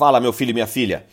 Fala, meu filho e minha filha.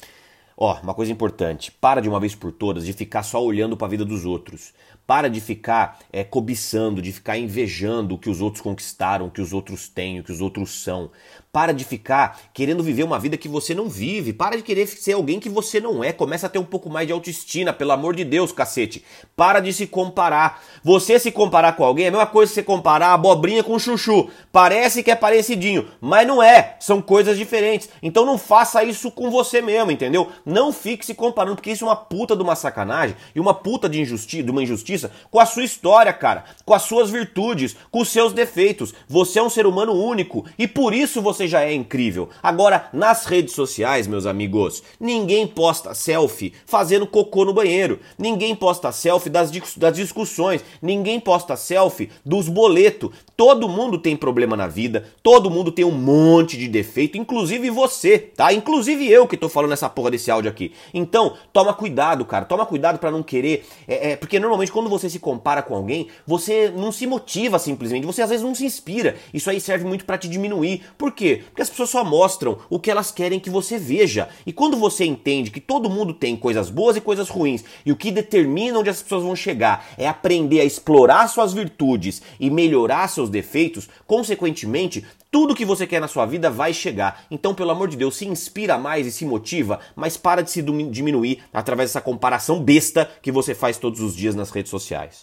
Ó, uma coisa importante, para de uma vez por todas de ficar só olhando para a vida dos outros. Para de ficar é, cobiçando, de ficar invejando o que os outros conquistaram, o que os outros têm, o que os outros são. Para de ficar querendo viver uma vida que você não vive. Para de querer ser alguém que você não é. Começa a ter um pouco mais de autoestima, pelo amor de Deus, cacete. Para de se comparar. Você se comparar com alguém é a mesma coisa que você comparar abobrinha com chuchu. Parece que é parecidinho, mas não é. São coisas diferentes. Então não faça isso com você mesmo, entendeu? Não fique se comparando, porque isso é uma puta de uma sacanagem e uma puta de, injusti de uma injustiça com a sua história, cara, com as suas virtudes, com os seus defeitos. Você é um ser humano único e por isso você já é incrível. Agora, nas redes sociais, meus amigos, ninguém posta selfie fazendo cocô no banheiro, ninguém posta selfie das, das discussões, ninguém posta selfie dos boletos. Todo mundo tem problema na vida, todo mundo tem um monte de defeito, inclusive você, tá? Inclusive eu que tô falando essa porra desse áudio aqui. Então, toma cuidado, cara. Toma cuidado para não querer. É, é, porque normalmente quando você se compara com alguém, você não se motiva simplesmente. Você às vezes não se inspira. Isso aí serve muito para te diminuir. Por quê? Porque as pessoas só mostram o que elas querem que você veja. E quando você entende que todo mundo tem coisas boas e coisas ruins, e o que determina onde as pessoas vão chegar é aprender a explorar suas virtudes e melhorar seus defeitos, consequentemente, tudo que você quer na sua vida vai chegar. Então, pelo amor de Deus, se inspira mais e se motiva, mas para de se diminuir através dessa comparação besta que você faz todos os dias nas redes sociais.